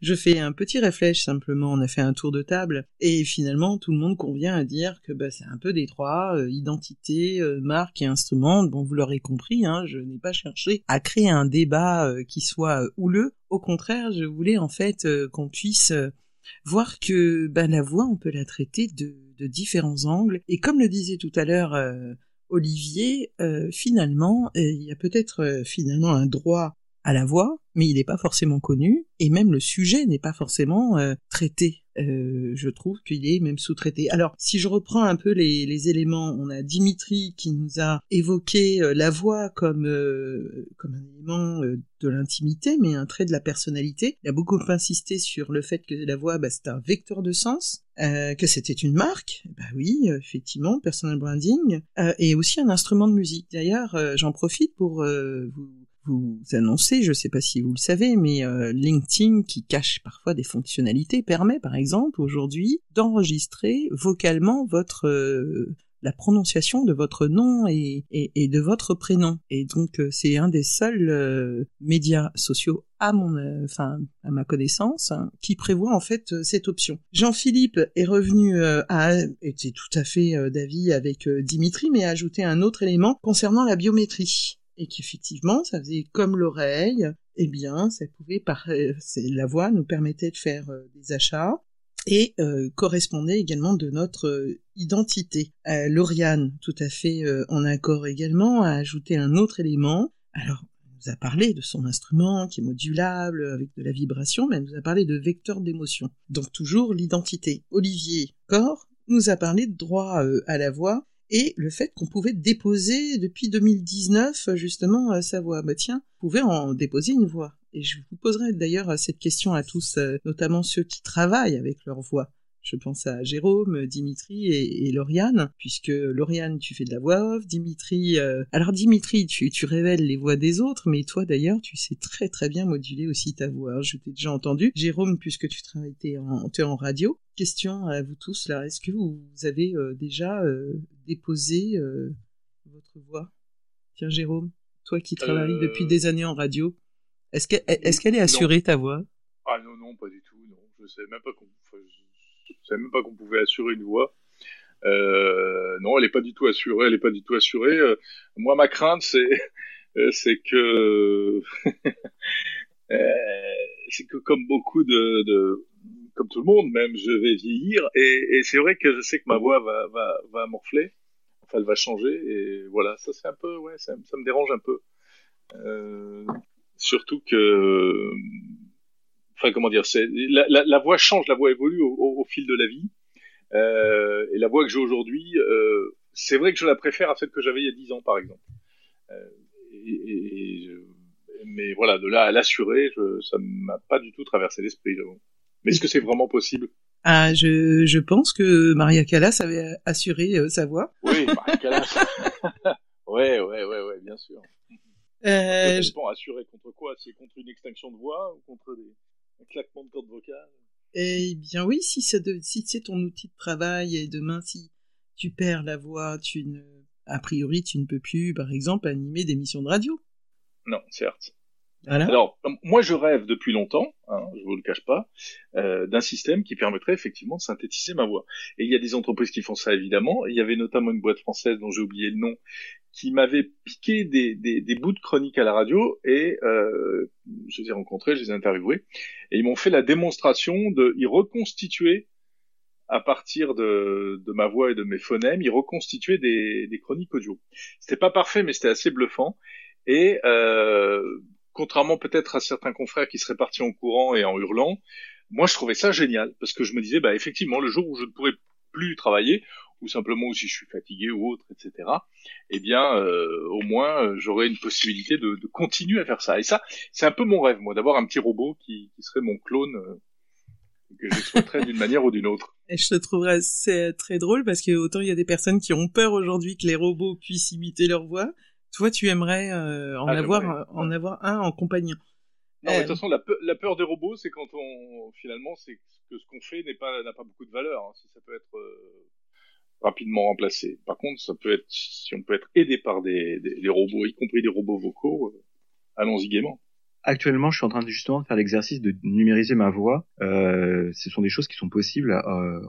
je fais un petit réflexe simplement. On a fait un tour de table et finalement tout le monde convient à dire que ben, c'est un peu des trois euh, identité, euh, marque et instrument. Bon, vous l'aurez compris, hein, je n'ai pas cherché à créer un débat euh, qui soit houleux. Au contraire, je voulais en fait qu'on puisse voir que ben, la voix, on peut la traiter de, de différents angles. Et comme le disait tout à l'heure Olivier, finalement, il y a peut-être finalement un droit à la voix, mais il n'est pas forcément connu, et même le sujet n'est pas forcément euh, traité. Euh, je trouve qu'il est même sous-traité. Alors, si je reprends un peu les, éléments, on a Dimitri qui nous a évoqué euh, la voix comme comme un élément de l'intimité, mais un trait de la personnalité. Il a beaucoup insisté sur le fait que la voix, bah, c'est un vecteur de sens, que c'était une marque. Bah oui, effectivement, personal branding, et aussi un instrument de musique. D'ailleurs, j'en profite pour vous vous annoncez, je ne sais pas si vous le savez, mais euh, LinkedIn, qui cache parfois des fonctionnalités, permet par exemple aujourd'hui d'enregistrer vocalement votre euh, la prononciation de votre nom et, et, de votre prénom. Et donc euh, c'est un des seuls médias sociaux à mon, enfin à ma connaissance, hein, qui prévoit en fait cette option. Jean-Philippe est revenu à était tout à fait d'avis avec Dimitri, mais a ajouté un autre élément concernant la biométrie et qu'effectivement, ça faisait comme l'oreille, eh bien, ça pouvait par, euh, la voix nous permettait de faire euh, des achats et euh, correspondait également de notre identité. Lauriane, tout à fait en accord également, a ajouté un autre élément. Alors, elle nous a parlé de son instrument qui est modulable avec de la vibration, mais elle nous a parlé de vecteur d'émotion. Donc toujours l'identité. Olivier Corps nous a parlé de droit à la voix et le fait qu'on pouvait déposer depuis 2019 justement euh, sa voix. Bah tiens, vous pouvez en déposer une voix. Et je vous poserai d'ailleurs cette question à tous, euh, notamment ceux qui travaillent avec leur voix. Je pense à Jérôme, Dimitri et, Lauriane, puisque Lauriane, tu fais de la voix off, Dimitri... Euh, alors Dimitri, tu, tu révèles les voix des autres, mais toi d'ailleurs, tu sais très très bien moduler aussi ta voix. Je t'ai déjà entendu. Jérôme, puisque tu travailles, en, es en radio. Question à vous tous là, est-ce que vous avez euh, déjà euh, déposé votre voix? Tiens Jérôme, toi qui travailles depuis des années en radio, est-ce qu'elle est, assurée ta voix? Ah non, non, pas du tout, non. Je sais même pas comment je savais même pas qu'on pouvait assurer une voix. Euh, non, elle est pas du tout assurée. Elle est pas du tout assurée. Euh, moi, ma crainte, c'est [laughs] euh, que [laughs] c'est que comme beaucoup de, comme tout le monde, même, je vais vieillir et, c'est vrai que je sais que ma voix va va morfler. Enfin, elle va changer et voilà. Ça, un peu, ouais, ça me dérange un peu. surtout que enfin comment dire, c'est la, la, la, voix change, la voix évolue au, au, fil de la vie. Euh, et la voix que j'ai aujourd'hui, euh, c'est vrai que je la préfère à celle que j'avais il y a 10 ans, par exemple. Euh, et, et, mais voilà, de là à l'assurer, ça m'a pas du tout traversé l'esprit. Mais est-ce que c'est vraiment possible? Ah, je, je pense que Maria Callas avait assuré sa voix. Oui, [laughs] Maria Callas. [laughs] ouais, ouais, ouais, ouais, bien sûr. Euh, je... assuré contre quoi? C'est contre une extinction de voix ou contre des... un claquement de cordes vocales Eh bien oui, si, si c'est ton outil de travail et demain si tu perds la voix, tu ne... a priori tu ne peux plus, par exemple, animer des missions de radio. Non, certes. Alors, moi, je rêve depuis longtemps, hein, je vous le cache pas, euh, d'un système qui permettrait effectivement de synthétiser ma voix. Et il y a des entreprises qui font ça évidemment. Il y avait notamment une boîte française dont j'ai oublié le nom, qui m'avait piqué des, des, des, bouts de chroniques à la radio et euh, je les ai rencontrés, je les ai interviewés et ils m'ont fait la démonstration de y reconstituer à partir de, de ma voix et de mes phonèmes, y reconstituer des, des chroniques audio. C'était pas parfait, mais c'était assez bluffant. Et euh, contrairement peut-être à certains confrères qui seraient partis en courant et en hurlant, moi je trouvais ça génial parce que je me disais bah effectivement le jour où je ne pourrais plus travailler ou simplement si je suis fatigué ou autre, etc. Eh bien, euh, au moins, euh, j'aurais une possibilité de, de, continuer à faire ça. Et ça, c'est un peu mon rêve, moi, d'avoir un petit robot qui, qui serait mon clone euh, que j'exploiterais d'une manière ou d'une autre. [laughs] Et je te trouverais c'est très drôle parce que autant il y a des personnes qui ont peur aujourd'hui que les robots puissent imiter leur voix, toi, tu aimerais euh, en, ah, avoir, en avoir un en compagnon. Non, de toute euh, façon, la, peur des robots, c'est quand on finalement, c'est que ce qu'on fait n'est pas n'a pas beaucoup de valeur. Hein, si ça peut être rapidement remplacé. Par contre, ça peut être si on peut être aidé par des, des, robots, y compris des robots vocaux, allons-y gaiement. Actuellement, je suis en train de, justement de faire l'exercice de numériser ma voix. Euh, ce sont des choses qui sont possibles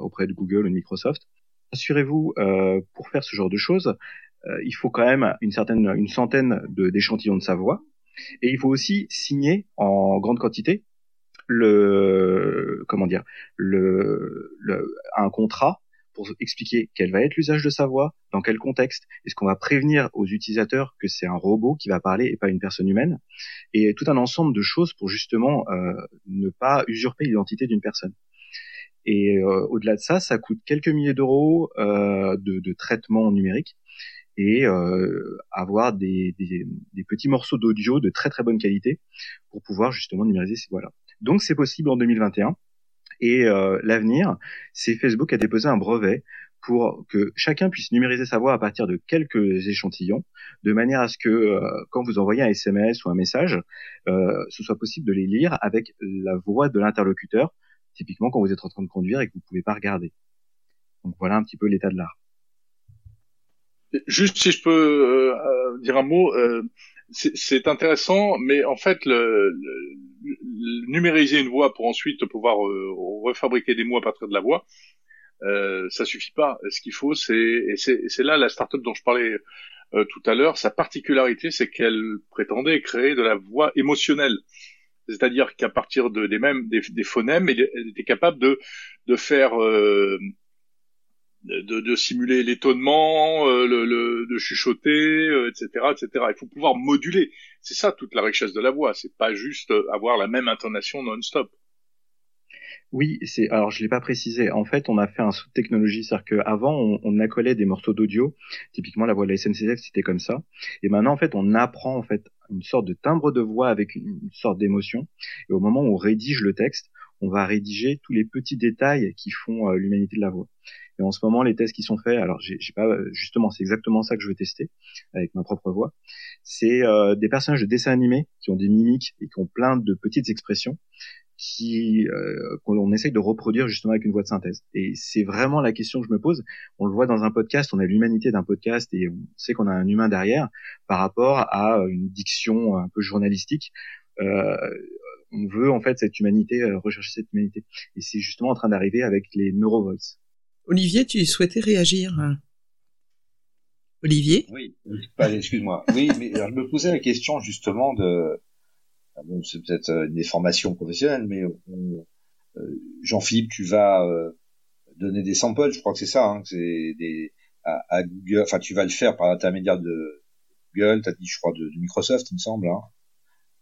auprès de Google ou de Microsoft. Assurez-vous, euh, pour faire ce genre de choses, euh, il faut quand même une certaine, une centaine d'échantillons de, sa voix, et il faut aussi signer en grande quantité le, comment dire, le, le un contrat pour expliquer quel va être l'usage de sa voix, dans quel contexte, est-ce qu'on va prévenir aux utilisateurs que c'est un robot qui va parler et pas une personne humaine, et tout un ensemble de choses pour justement euh, ne pas usurper l'identité d'une personne. Et euh, au-delà de ça, ça coûte quelques milliers d'euros euh, de, de traitement numérique et euh, avoir des, des, des, petits morceaux d'audio de très très bonne qualité pour pouvoir justement numériser ces voix-là. Donc c'est possible en 2021. Et euh, l'avenir, c'est Facebook a déposé un brevet pour que chacun puisse numériser sa voix à partir de quelques échantillons, de manière à ce que euh, quand vous envoyez un SMS ou un message, euh, ce soit possible de les lire avec la voix de l'interlocuteur, typiquement quand vous êtes en train de conduire et que vous ne pouvez pas regarder. Donc voilà un petit peu l'état de l'art. Juste si je peux euh, euh, dire un mot, euh, c'est intéressant, mais en fait, le, le, numériser une voix pour ensuite pouvoir refabriquer des mots à partir de la voix, euh, ça suffit pas. Ce qu'il faut, c'est et c'est là la startup dont je parlais tout à l'heure. Sa particularité, c'est qu'elle prétendait créer de la voix émotionnelle. C'est-à-dire qu'à partir de, des mêmes des, des phonèmes, elle était capable de de faire de, de, simuler l'étonnement, euh, le, le, de chuchoter, etc., euh, etc. Il faut pouvoir moduler. C'est ça toute la richesse de la voix. C'est pas juste avoir la même intonation non-stop. Oui, c'est alors je l'ai pas précisé. En fait, on a fait un saut de technologie, c'est-à-dire qu'avant on, on accolait des morceaux d'audio. Typiquement, la voix de la SNCF, c'était comme ça. Et maintenant, en fait, on apprend en fait une sorte de timbre de voix avec une, une sorte d'émotion. Et au moment où on rédige le texte, on va rédiger tous les petits détails qui font euh, l'humanité de la voix. Et en ce moment, les tests qui sont faits, alors j'ai pas justement, c'est exactement ça que je veux tester avec ma propre voix. C'est euh, des personnages de dessins animés qui ont des mimiques et qui ont plein de petites expressions qui euh, qu'on essaye de reproduire justement avec une voix de synthèse. Et c'est vraiment la question que je me pose. On le voit dans un podcast, on a l'humanité d'un podcast et on sait qu'on a un humain derrière par rapport à une diction un peu journalistique. Euh, on veut en fait cette humanité, euh, rechercher cette humanité. Et c'est justement en train d'arriver avec les neurovoice. Olivier, tu souhaitais réagir Olivier? Oui, excuse-moi. Oui, mais je me posais la question justement de... Bon, c'est peut-être euh, une déformation professionnelle, mais euh, Jean-Philippe, tu vas donner des samples, je crois que c'est ça, hein, c'est des à, Google, enfin tu vas le faire par l'intermédiaire de Google, t'as dit je crois de, Microsoft, il me semble. Hein.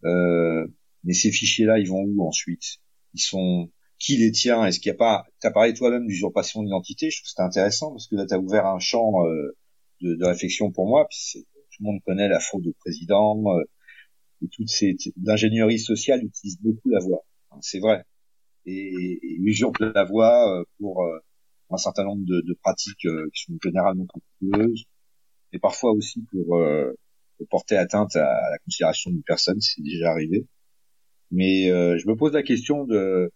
Euh, mais ces fichiers-là, ils vont où ensuite? Ils sont qui les tient Est-ce qu'il n'y a pas T'as parlé toi-même d'usurpation d'identité. Je trouve que c'était intéressant parce que là, t'as ouvert un champ euh, de, de, réflexion pour moi. Puis tout le monde connaît la faute du président. Euh, et toutes ces l'ingénierie sociale utilise beaucoup la voix. C'est vrai. Et, et usurpe la voix pour un certain nombre de, de pratiques qui sont généralement coûteuses, et parfois aussi pour, porter atteinte à la considération d'une personne, c'est déjà arrivé. Mais je me pose la question de,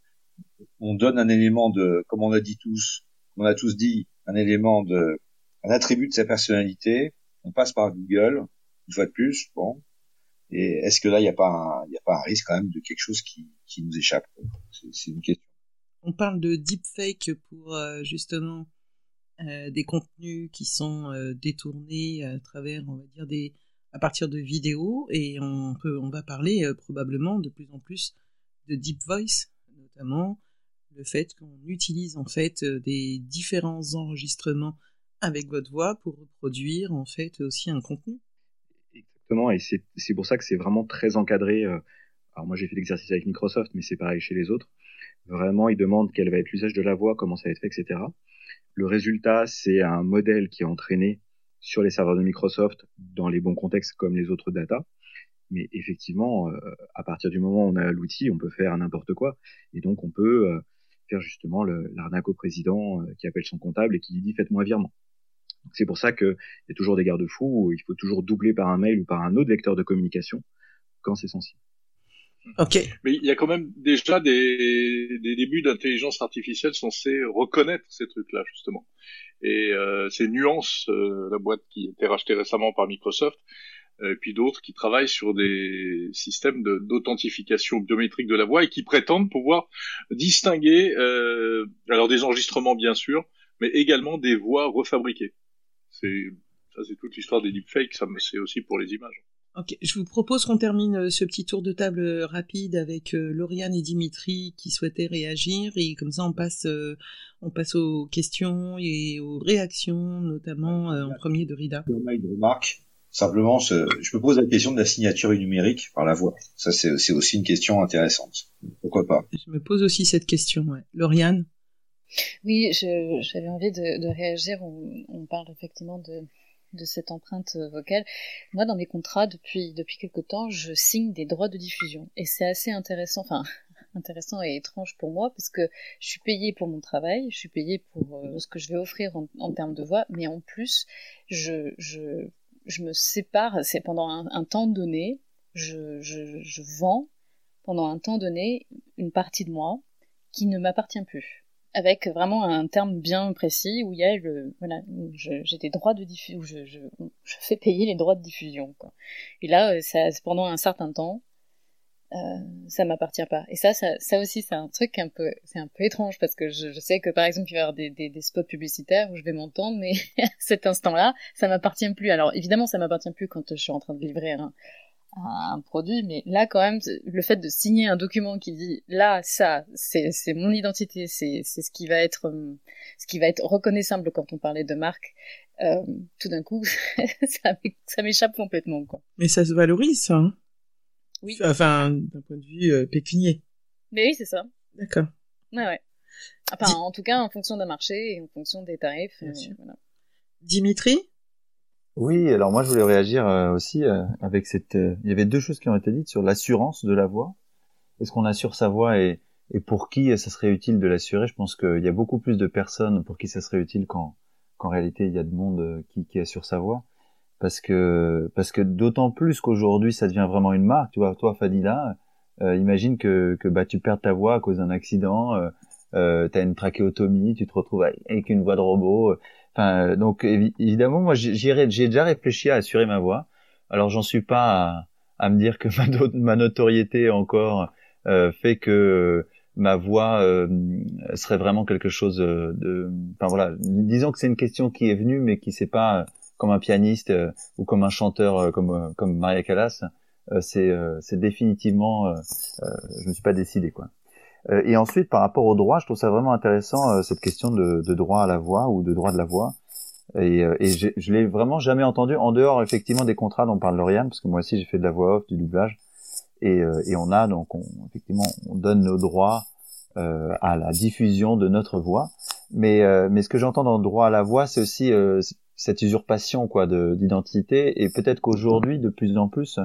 on donne un élément de, comme on a dit tous, on a tous dit, un élément de, un attribut de sa personnalité, on passe par Google, une fois de plus, bon. Et est-ce que là, il n'y a pas un, a pas un risque quand même de quelque chose qui, nous échappe C'est une question. On parle de deepfake pour euh, justement euh, des contenus qui sont euh, détournés à travers, on va dire des, à partir de vidéos, et on va parler probablement de plus en plus de deep voice, notamment le fait qu'on utilise en fait des différents enregistrements avec votre voix pour reproduire en fait aussi un contenu. Exactement, et c'est pour ça que c'est vraiment très encadré. Euh, alors moi j'ai fait l'exercice avec Microsoft, mais c'est pareil chez les autres. Vraiment, ils demandent quel va être l'usage de la voix, comment ça va être fait, etc. Le résultat, c'est un modèle qui est entraîné sur les serveurs de Microsoft dans les bons contextes comme les autres data. Mais effectivement, euh, à partir du moment où on a l'outil, on peut faire n'importe quoi. Et donc on peut euh, faire justement l'arnaque au président qui appelle son comptable et qui lui dit faites-moi un virement. C'est pour ça qu'il y a toujours des garde-fous, où il faut toujours doubler par un mail ou par un autre vecteur de communication quand c'est sensible. Ok. Mais il y a quand même déjà des, des débuts d'intelligence artificielle censés reconnaître ces trucs-là justement. Et euh, ces nuances, euh, la boîte qui a été rachetée récemment par Microsoft, euh, et puis d'autres qui travaillent sur des systèmes d'authentification biométrique de la voix et qui prétendent pouvoir distinguer, euh, alors des enregistrements bien sûr, mais également des voix refabriquées. C'est ça, c'est toute l'histoire des deepfakes. Ça, c'est aussi pour les images. Ok, je vous propose qu'on termine euh, ce petit tour de table euh, rapide avec euh, Lauriane et Dimitri qui souhaitaient réagir et comme ça on passe, on passe aux questions et aux réactions, notamment en premier de Rida. De remarque, simplement, je me pose la question de la signature numérique par la voix. Ça, c'est aussi une question intéressante. Pourquoi pas? Je me pose aussi cette question. Ouais. Lauriane? Oui, j'avais envie de, de réagir. On, on, parle effectivement de, de cette empreinte vocale. Moi, dans mes contrats, depuis, depuis quelque temps, je signe des droits de diffusion. Et c'est assez intéressant, enfin, [laughs] intéressant et étrange pour moi, parce que je suis payée pour mon travail, je suis payée pour euh, ce que je vais offrir en, en, termes de voix, mais en plus, je, je, je me sépare, c'est pendant un, temps donné, je, je, je vends pendant un temps donné une partie de moi qui ne m'appartient plus avec vraiment un terme bien précis où il y a le voilà j'ai des droits de diffusion je, je, je, fais payer les droits de diffusion quoi. et là euh, ça pendant un certain temps euh, ça m'appartient pas et ça, ça aussi c'est un truc un peu c'est un peu étrange parce que je, sais que par exemple il va y avoir des, spots publicitaires où je vais m'entendre mais [laughs] à cet instant là ça m'appartient plus alors évidemment ça m'appartient plus quand je suis en train de livrer un, produit, mais là quand même, le fait de signer un document qui dit là ça, c'est mon identité, c'est ce qui va être euh, ce qui va être reconnaissable quand on parlait de marque, euh, tout d'un coup, [laughs] ça m'échappe complètement. Mais ça se valorise. Hein oui. Enfin, d'un point de vue euh, pécunier. Mais oui, c'est ça. D'accord. Ouais ouais. Enfin, en tout cas, en fonction d'un marché et en fonction des tarifs. Euh, voilà. Dimitri? Oui, alors moi je voulais réagir euh, aussi euh, avec cette. Euh, il y avait deux choses qui ont été dites sur l'assurance de la voix. Est-ce qu'on assure sa voix et, et pour qui ça serait utile de l'assurer? Je pense qu'il y a beaucoup plus de personnes pour qui ça serait utile qu'en qu'en réalité il y a de monde qui, qui assure sa voix. Parce que parce que d'autant plus qu'aujourd'hui ça devient vraiment une marque. Tu vois, toi Fadila, imagine que que bah tu perds ta voix à cause d'un accident. Euh, t'as une trachéotomie, tu te retrouves avec une voix de robot. Enfin, euh, donc évidemment, moi, j'ai déjà réfléchi à assurer ma voix. Alors, j'en suis pas à, me dire que [laughs] ma, notoriété encore euh, fait que euh, ma voix euh, serait vraiment quelque chose de. Enfin voilà, disons que c'est une question qui est venue, mais qui c'est pas comme un pianiste ou comme un chanteur comme comme Maria Callas. c'est c'est définitivement, je me suis pas décidé quoi. Euh, et ensuite, par rapport au droit, je trouve ça vraiment intéressant euh, cette question de, droit à la voix ou de droit de la voix. Et, euh, et je l'ai vraiment jamais entendu en dehors effectivement des contrats dont parle Lauriane, parce que moi aussi j'ai fait de la voix off, du doublage, et, on a donc on, effectivement on donne nos droits euh, à la diffusion de notre voix. Mais mais ce que j'entends dans le droit à la voix, c'est aussi cette usurpation quoi d'identité, et peut-être qu'aujourd'hui de plus en plus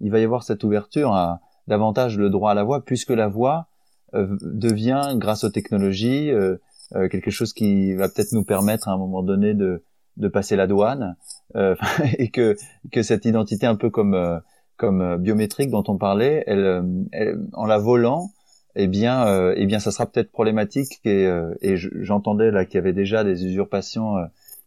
il va y avoir cette ouverture à davantage le droit à la voix, puisque la voix euh, devient, grâce aux technologies, euh, euh, quelque chose qui va peut-être nous permettre à un moment donné de, de passer la douane, [laughs] et que, que cette identité un peu comme, comme biométrique dont on parlait, elle, en la volant, eh bien, eh bien, ça sera peut-être problématique. Et, et j'entendais là qu'il y avait déjà des usurpations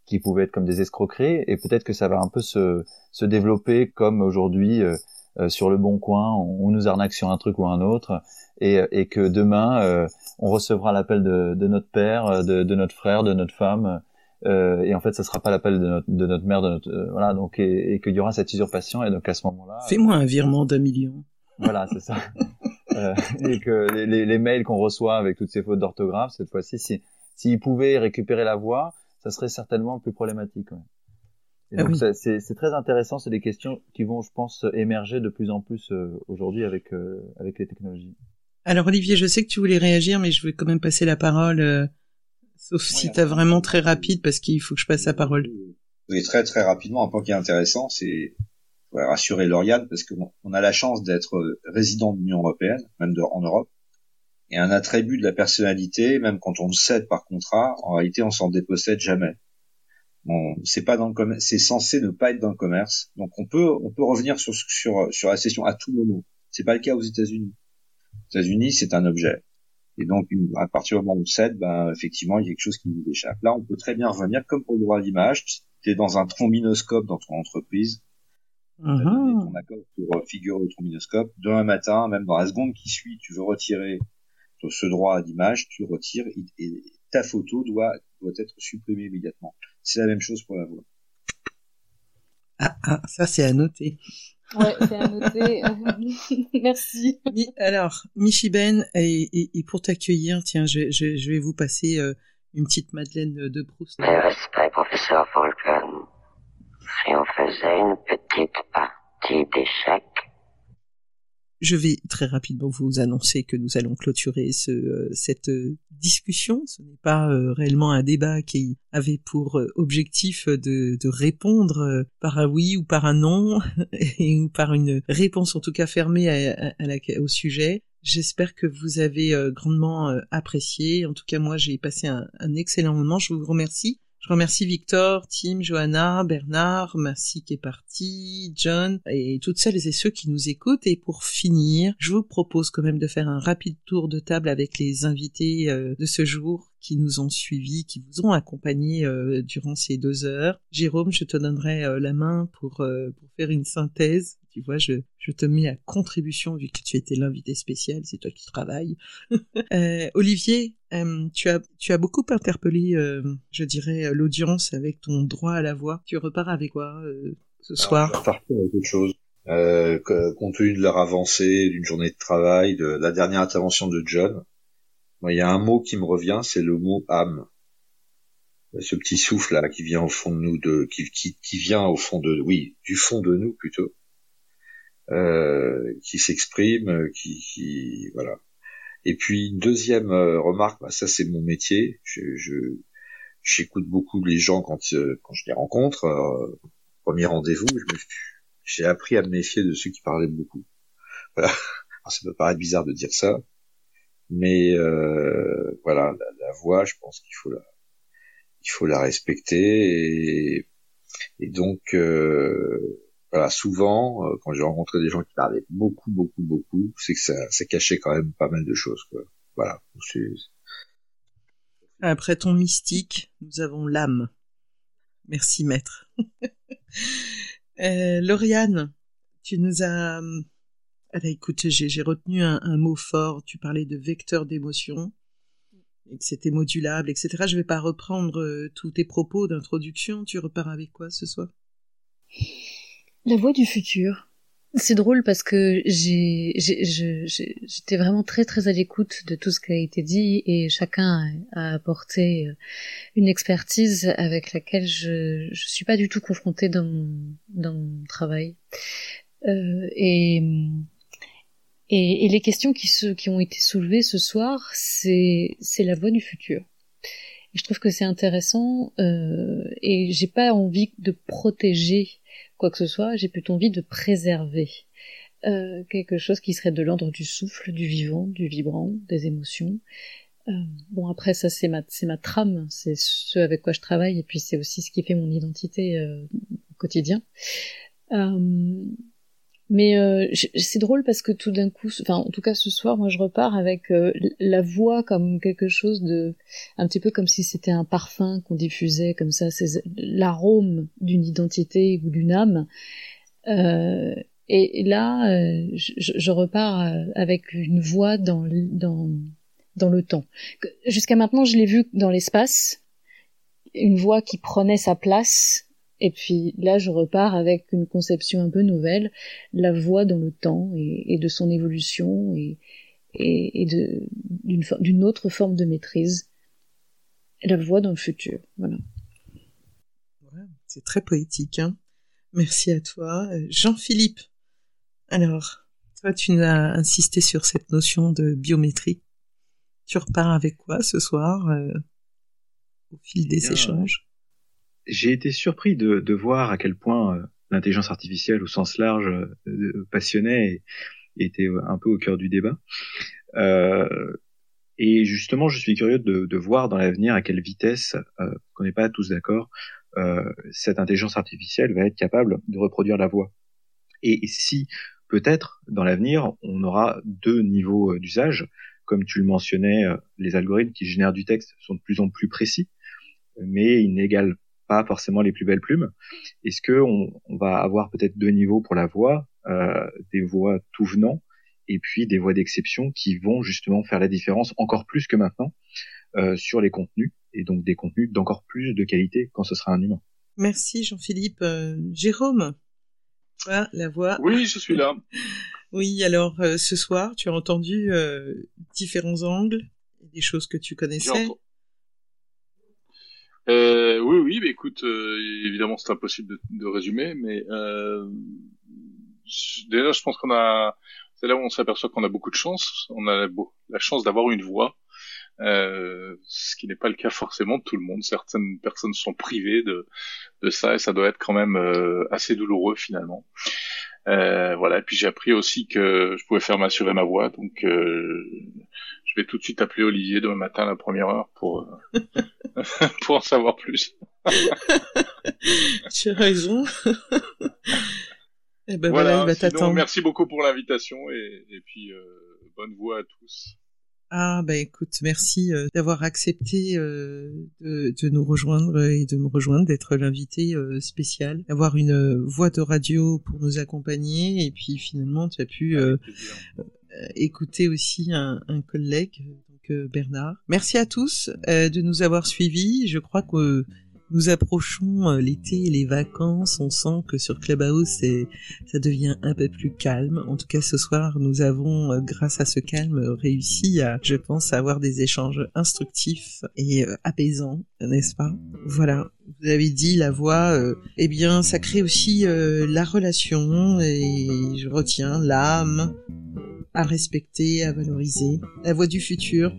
qui pouvaient être comme des escroqueries, et peut-être que ça va un peu se, se développer comme aujourd'hui euh, sur le bon coin, on, nous arnaque sur un truc ou un autre, et, et que demain euh, on recevra l'appel de, de, notre père, euh, de, de, notre frère, de notre femme, euh, et en fait, ça sera pas l'appel de notre, de notre mère, de notre voilà, donc et, et qu'il y aura cette usurpation, et donc à ce moment-là. Fais-moi un virement d'un million. Voilà, c'est ça. [laughs] euh, et que les, les, les mails qu'on reçoit avec toutes ces fautes d'orthographe, cette fois-ci, si s'ils pouvaient récupérer la voix, ça serait certainement plus problématique. Ouais. Ah donc c'est très intéressant, c'est des questions qui vont, je pense, émerger de plus en plus euh, aujourd'hui avec euh, avec les technologies. Alors Olivier, je sais que tu voulais réagir, mais je vais quand même passer la parole, euh, sauf si tu as vraiment très rapide, parce qu'il faut que je passe la parole. Oui, très très rapidement, un point qui est intéressant, c'est rassurer Lauriane, parce qu'on on a la chance d'être résident de l'Union européenne, même de, en Europe, et un attribut de la personnalité, même quand on le cède par contrat, en réalité on s'en dépossède jamais c'est pas dans le c'est censé ne pas être dans le commerce. Donc on peut on peut revenir sur sur sur la session à tout moment. C'est pas le cas aux États-Unis. Aux États-Unis, c'est un objet. Et donc à partir du moment où on cède, ben effectivement, il y a quelque chose qui nous échappe. Là, on peut très bien revenir comme pour le droit à l'image. Tu es dans un trombinoscope dans ton entreprise. Donné ton accord pour figurer au trombinoscope. Demain matin, même dans la seconde qui suit, tu veux retirer ce droit à l'image, tu le retires et ta photo doit doit être supprimée immédiatement. C'est la même chose pour la voix. Ah, ah ça c'est à noter. Ouais, c'est à noter. [laughs] [laughs] Merci. Alors, Michiben, et, et, pour t'accueillir, tiens, je, je, je, vais vous passer euh, une petite Madeleine de Proust. Respect, professeur Falcon. Si on faisait une petite partie d'échecs je vais très rapidement vous annoncer que nous allons clôturer ce, euh, cette euh, discussion. Ce n'est pas euh, réellement un débat qui avait pour objectif de, de répondre par un oui ou par un non, [laughs] ou par une réponse en tout cas fermée au sujet. J'espère que vous avez grandement apprécié. En tout cas, moi, j'ai passé un excellent moment. Je vous remercie. Je remercie Victor, Tim, Johanna, Bernard, merci qui est parti, John et toutes celles et ceux qui nous écoutent. Et pour finir, je vous propose quand même de faire un rapide tour de table avec les invités euh, de ce jour qui nous ont suivis, qui vous ont accompagnés euh, durant ces deux heures. Jérôme, je te donnerai euh, la main pour, pour faire une synthèse tu vois, je, je te mets à contribution vu que tu étais l'invité spécial, c'est toi qui travailles. [laughs] euh, Olivier, euh, tu as tu as beaucoup interpellé, euh, je dirais, l'audience avec ton droit à la voix. Tu repars avec quoi ce soir Je repars avec autre chose. Compte tenu de leur avancée, d'une journée de travail, de la dernière intervention de John, il y a un mot qui me revient, c'est le mot âme ce petit souffle là qui vient au fond de nous de qui, qui, qui vient au fond de oui du fond de nous plutôt qui s'exprime, qui, qui, voilà. Et puis une deuxième euh, remarque, bah, ça c'est mon métier. Je, je j'écoute beaucoup les gens quand euh, quand je les rencontre. premier rendez-vous, j'ai appris à me méfier de ceux qui parlaient beaucoup. [laughs] Voilà. Alors, ça peut paraître bizarre de dire ça, mais euh, voilà, la, la, voix, je pense qu'il faut la, il faut la respecter et, et donc euh, voilà, souvent, euh, quand j'ai rencontré des gens qui parlaient beaucoup, beaucoup, beaucoup, c'est que ça, cachait quand même pas mal de choses. Quoi. Voilà. Après ton mystique, nous avons l'âme. Merci, maître. [laughs] euh, Lauriane, tu nous as... Allez, écoute, j'ai retenu un, mot fort. Tu parlais de vecteur d'émotion et que c'était modulable, etc. Je vais pas reprendre euh, tous tes propos d'introduction. Tu repars avec quoi ce soir? La voix du futur. C'est drôle parce que j'étais vraiment très très à l'écoute de tout ce qui a été dit et chacun a apporté euh, une expertise avec laquelle je je suis pas du tout confrontée dans mon travail euh, et, les questions qui ont été soulevées ce soir c'est c'est la voix du futur je trouve que c'est intéressant euh, et j'ai pas envie de protéger quoi que ce soit, j'ai plutôt envie de préserver euh, quelque chose qui serait de l'ordre du souffle, du vivant, du vibrant, des émotions. Euh, bon après ça c'est ma c'est ma trame, c'est ce avec quoi je travaille et puis c'est aussi ce qui fait mon identité euh, au quotidien. Euh, mais euh, c'est drôle parce que tout d'un coup, enfin en tout cas ce soir, moi je repars avec euh, la voix comme quelque chose de, un petit peu comme si c'était un parfum qu'on diffusait comme ça, c'est l'arôme d'une identité ou d'une âme. Euh, et, là, euh, je, je, repars avec une voix dans dans dans le temps. Jusqu'à maintenant, je l'ai vu dans l'espace, une voix qui prenait sa place et puis là, je repars avec une conception un peu nouvelle, la voix dans le temps et, de son évolution et, et, d'une autre forme de maîtrise, la voix dans le futur. Voilà. c'est très poétique. Hein Merci à toi, Jean-Philippe. Alors, toi, tu nous as insisté sur cette notion de biométrie. Tu repars avec quoi ce soir euh, au fil des échanges? J'ai été surpris de, de, voir à quel point euh, l'intelligence artificielle au sens large euh, passionnait et, était un peu au cœur du débat. Euh, et justement, je suis curieux de, de voir dans l'avenir à quelle vitesse, euh, qu'on n'est pas tous d'accord, euh, cette intelligence artificielle va être capable de reproduire la voix. Et, si peut-être dans l'avenir, on aura deux niveaux euh, d'usage, comme tu le mentionnais, les algorithmes qui génèrent du texte sont de plus en plus précis, mais ils n'égalent pas forcément les plus belles plumes. Est-ce que on, va avoir peut-être deux niveaux pour la voix, euh, des voix tout venant et puis des voix d'exception qui vont justement faire la différence encore plus que maintenant euh, sur les contenus et donc des contenus d'encore plus de qualité quand ce sera un humain. Merci Jean-Philippe. Euh, Jérôme, la voix. Oui, je suis là. [laughs] oui, alors ce soir, tu as entendu différents angles, des choses que tu connaissais. Euh, oui, oui, mais écoute, euh, évidemment, c'est impossible de, de, résumer, mais euh, déjà, je pense qu'on a, c'est là où on s'aperçoit qu'on a beaucoup de chance. On a la chance d'avoir une voix, euh, ce qui n'est pas le cas forcément de tout le monde. Certaines personnes sont privées de, de ça, et ça doit être quand même euh, assez douloureux finalement. Euh, voilà. Et puis j'ai appris aussi que je pouvais faire m'assurer ma voix, donc vais tout de suite appeler Olivier demain matin à la première heure pour euh, [laughs] pour en savoir plus. [laughs] tu as raison. et eh ben voilà, il va t'attendre. Merci beaucoup pour l'invitation et, et puis euh, bonne voix à tous. Ah bah écoute, merci euh, d'avoir accepté de, de, nous rejoindre et de me rejoindre, d'être l'invité spécial, d'avoir une voix de radio pour nous accompagner et puis finalement tu as pu euh, écouter aussi un, un collègue, donc euh, Bernard. Merci à tous euh, de nous avoir suivis. Je crois que nous approchons l'été et les vacances. On sent que sur Clubhouse, ça devient un peu plus calme. En tout cas, ce soir, nous avons, grâce à ce calme, réussi à, je pense, avoir des échanges instructifs et apaisants, n'est-ce pas? Voilà. Vous avez dit la voix. eh bien, ça crée aussi la relation et je retiens l'âme, à respecter, à valoriser. La voix du futur.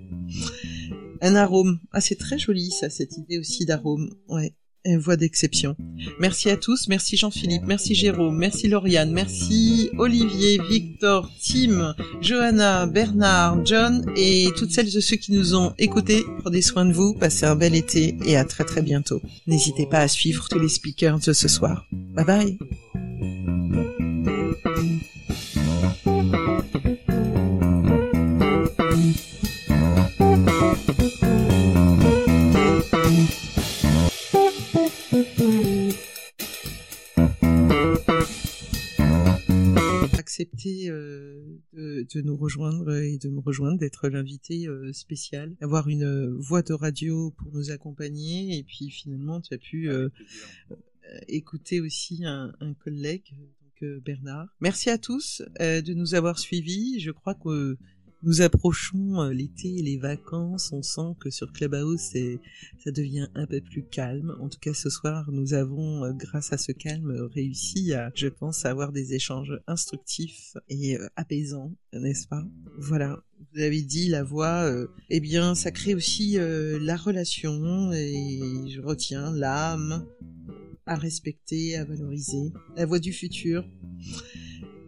Un arôme. Ah, c'est très joli, ça, cette idée aussi d'arôme. Ouais. Une voix d'exception. Merci à tous, merci Jean-Philippe, merci Jérôme, merci Lauriane, merci Olivier, Victor, Tim, Johanna, Bernard, John et toutes celles et ceux qui nous ont écoutés. Prenez soin de vous, passez un bel été et à très très bientôt. N'hésitez pas à suivre tous les speakers de ce soir. Bye bye. De, nous rejoindre et de me rejoindre, d'être l'invité euh, spécial, d'avoir une euh, voix de radio pour nous accompagner et puis finalement tu as pu euh, écouter aussi un, un collègue, donc Bernard. Merci à tous de nous avoir suivis. Je crois que nous approchons euh, l'été les vacances. On sent que sur Clubhouse, ça devient un peu plus calme. En tout cas, ce soir, nous avons, euh, grâce à ce calme, réussi à, je pense, avoir des échanges instructifs et euh, apaisants, n'est-ce pas? Voilà. Vous avez dit la voix. eh bien, ça crée aussi la relation et je retiens l'âme à respecter, à valoriser. La voix du futur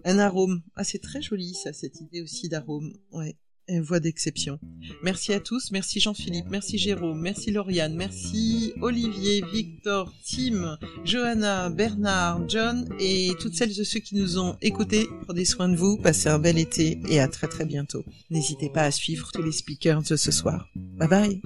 Un arôme. Ah, c'est très joli, ça, cette idée aussi d'arôme. Ouais. Une voix d'exception. Merci à tous, merci Jean-Philippe, merci Jérôme, merci Lauriane, merci Olivier, Victor, Tim, Johanna, Bernard, John et toutes celles et ceux qui nous ont écoutés. Prenez soin de vous, passez un bel été et à très très bientôt. N'hésitez pas à suivre tous les speakers de ce soir. Bye bye.